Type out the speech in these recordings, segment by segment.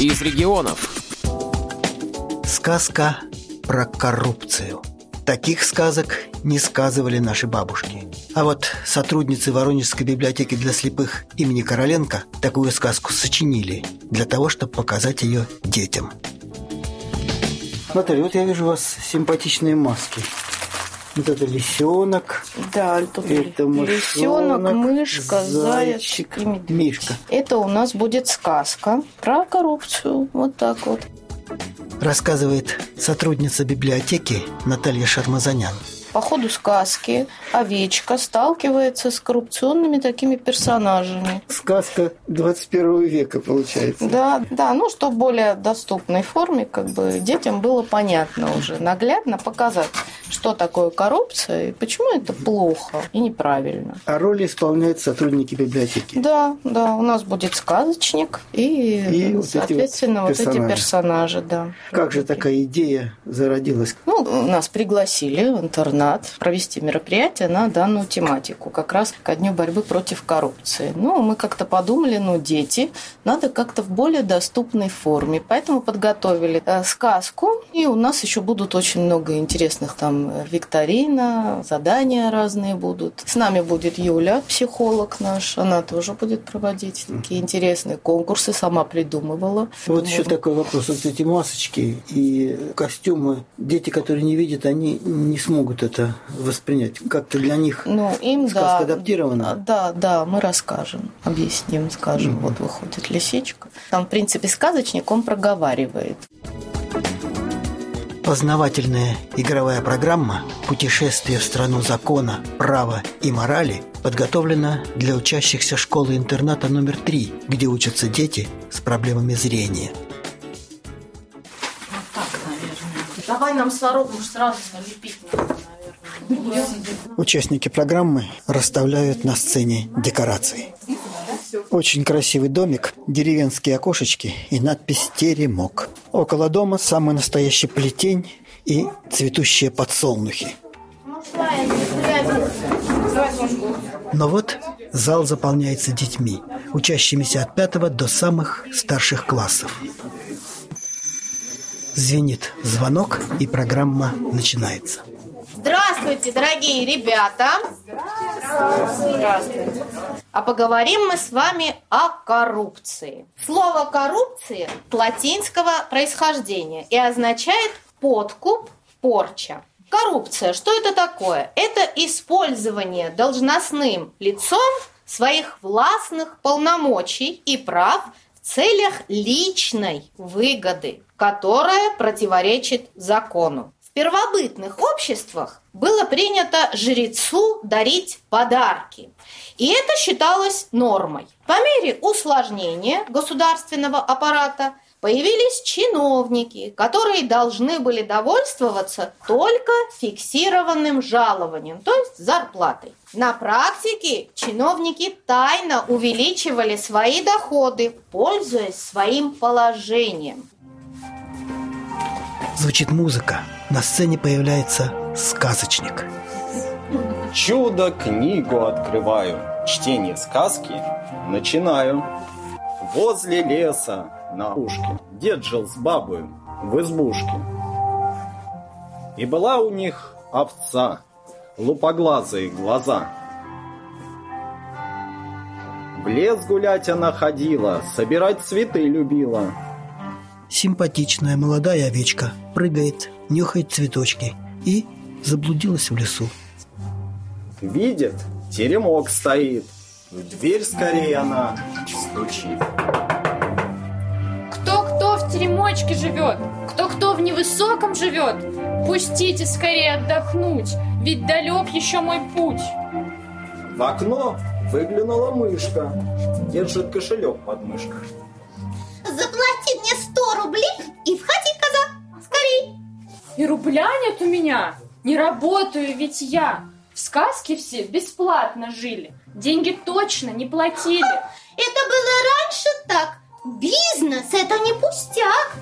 из регионов. Сказка про коррупцию. Таких сказок не сказывали наши бабушки. А вот сотрудницы Воронежской библиотеки для слепых имени Короленко такую сказку сочинили для того, чтобы показать ее детям. Наталья, вот я вижу у вас симпатичные маски. Вот это лисенок. Да, это, это лисенок, мышка, зайчик, заяц и медведь. Мишка. Это у нас будет сказка про коррупцию. Вот так вот. Рассказывает сотрудница библиотеки Наталья Шармазанян. По ходу сказки овечка сталкивается с коррупционными такими персонажами. Сказка 21 века получается. Да, да, ну что в более доступной форме, как бы детям было понятно уже, наглядно показать, что такое коррупция и почему это плохо и неправильно. А роли исполняют сотрудники библиотеки. Да, да, у нас будет сказочник и, И вот эти соответственно, вот вот, эти персонажи. персонажи, да. Как же такая идея зародилась? Ну, нас пригласили в интернат провести мероприятие на данную тематику, как раз ко дню борьбы против коррупции. Ну, мы как-то подумали, ну, дети, надо как-то в более доступной форме. Поэтому подготовили э, сказку, и у нас еще будут очень много интересных там викторина, задания разные будут. С нами будет Юля, психолог наш, она тоже будет проводить такие интересные конкурсы, сама придумывала. Вот Думаю, еще такой вопрос. Вот эти масочки и костюмы, дети, которые не видят, они не смогут это воспринять. Как-то для них Ну, им, сказка да. адаптирована. Да, да, мы расскажем, объясним, скажем. Вот выходит лисичка. Там, в принципе, сказочник, он проговаривает. Познавательная игровая программа «Путешествие в страну закона, права и морали» подготовлена для учащихся школы-интерната номер 3, где учатся дети с проблемами зрения. Так, наверное. Давай нам сорок уж сразу налепить надо, наверное. Участники программы расставляют на сцене декорации. Очень красивый домик, деревенские окошечки и надпись «Теремок». Около дома самый настоящий плетень и цветущие подсолнухи. Но вот зал заполняется детьми, учащимися от пятого до самых старших классов. Звенит звонок, и программа начинается. Здравствуйте, дорогие ребята! Здравствуйте. А поговорим мы с вами о коррупции. Слово «коррупция» от латинского происхождения и означает подкуп, порча. Коррупция, что это такое? Это использование должностным лицом своих властных полномочий и прав в целях личной выгоды, которая противоречит закону. В первобытных обществах было принято жрецу дарить подарки. И это считалось нормой. По мере усложнения государственного аппарата появились чиновники, которые должны были довольствоваться только фиксированным жалованием, то есть зарплатой. На практике чиновники тайно увеличивали свои доходы, пользуясь своим положением. Звучит музыка. На сцене появляется сказочник. Чудо-книгу открываю, чтение сказки начинаю. Возле леса на ушке дед жил с бабой в избушке. И была у них овца, лупоглазые глаза. В лес гулять она ходила, собирать цветы любила. Симпатичная молодая овечка прыгает, нюхает цветочки и заблудилась в лесу. Видит, теремок стоит. В дверь скорее она стучит. Кто-кто в теремочке живет? Кто-кто в невысоком живет? Пустите скорее отдохнуть, ведь далек еще мой путь. В окно выглянула мышка. Держит кошелек под мышкой. Заплати мне И рубля нет у меня. Не работаю ведь я. В сказке все бесплатно жили. Деньги точно не платили. Это было раньше так. Бизнес – это не пустяк.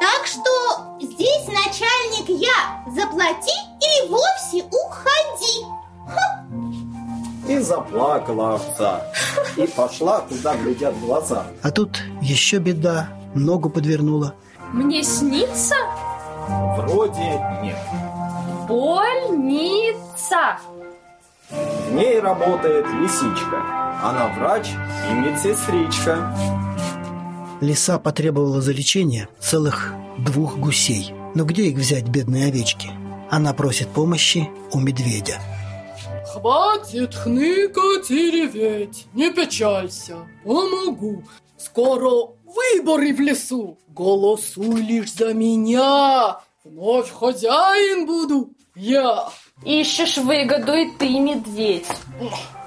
Так что здесь начальник я. Заплати и вовсе уходи. И заплакала овца. и пошла, куда глядят глаза. А тут еще беда, ногу подвернула. Мне снится Вроде нет. больница. В ней работает лисичка. Она врач и медсестричка. Лиса потребовала за лечение целых двух гусей. Но где их взять, бедные овечки? Она просит помощи у медведя. Хватит хныкать и реветь, не печалься, помогу. Скоро выборы в лесу, голосуй лишь за меня, вновь хозяин буду я. Ищешь выгоду и ты, медведь.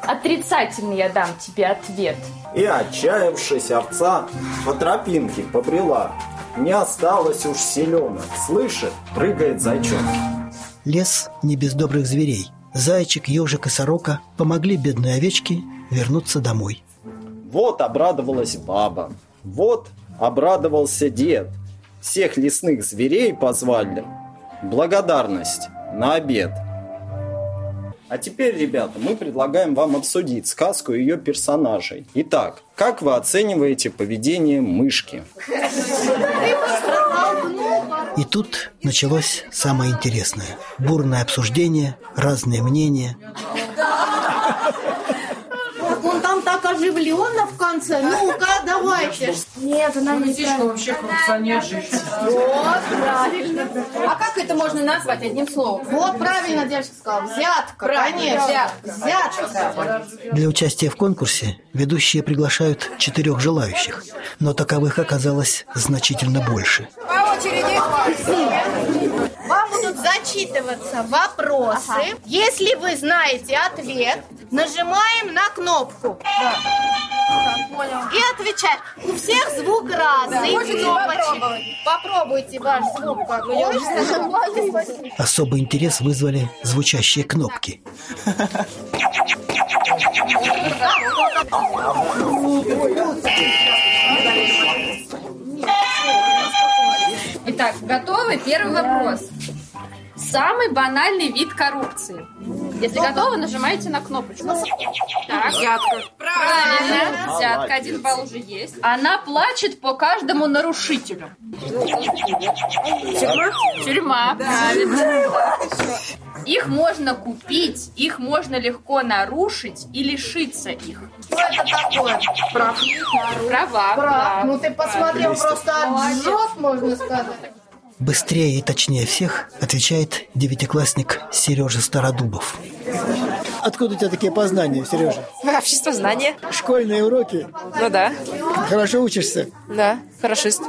Отрицательный я дам тебе ответ. И отчаявшись овца по тропинке побрела. Не осталось уж селенок. Слышит, прыгает зайчонок. Лес не без добрых зверей. Зайчик, ежик и сорока помогли бедной овечке вернуться домой. Вот обрадовалась баба. Вот обрадовался дед. Всех лесных зверей позвали. Благодарность на обед. А теперь, ребята, мы предлагаем вам обсудить сказку и ее персонажей. Итак, как вы оцениваете поведение мышки? И тут началось самое интересное. Бурное обсуждение, разные мнения. Он там оживленно в конце. Ну-ка, давайте. Нет, она не вообще коррупционер Вот, правильно. А как это можно назвать одним словом? Вот правильно девочка сказала. Взятка, конечно. Взятка. Для участия в конкурсе ведущие приглашают четырех желающих, но таковых оказалось значительно больше. По очереди. Вам будут зачитываться вопросы. Если вы знаете ответ, нажимаем на кнопку. И отвечать. У всех звук разный. Можете Кнопочек. Попробуйте ваш звук. Особый интерес вызвали звучащие кнопки. Итак, готовы? Первый вопрос. Самый банальный вид коррупции. Если готовы, нажимаете на кнопочку. Так. Взятка. Правильно. Взятка. Один балл уже есть. Она плачет по каждому нарушителю. Тюрьма? Тюрьма. Правильно. Их можно купить, их можно легко нарушить и лишиться их. Что это такое? Прав. Права. Прав. Ну ты посмотрел, просто отжег, можно сказать. Быстрее и точнее всех отвечает девятиклассник Сережа Стародубов. Откуда у тебя такие познания, Сережа? Общество знания. Школьные уроки? Ну да, Хорошо учишься? да, хорошист.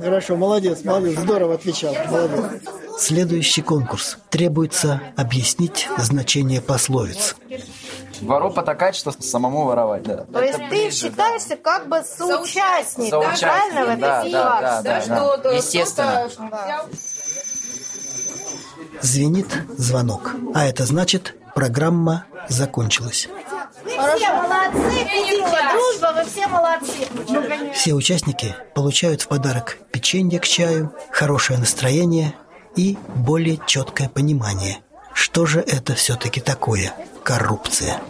Хорошо, молодец, молодец, здорово отвечал, молодец. Следующий конкурс. Требуется объяснить значение пословиц. Вору потакать, что самому воровать, да. То есть ты считаешься как бы соучастником, Соучастник, правильно, в этой да, да, ситуации? да, да. Естественно. Звенит звонок. А это значит, программа закончилась. Вы все молодцы, Петя, дружба, вы все молодцы. Все участники получают в подарок печенье к чаю, хорошее настроение и более четкое понимание, что же это все-таки такое коррупция.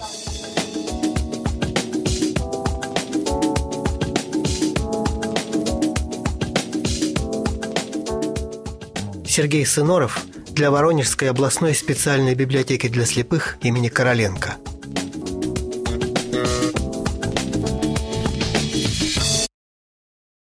Сергей Сыноров для Воронежской областной специальной библиотеки для слепых имени Короленко –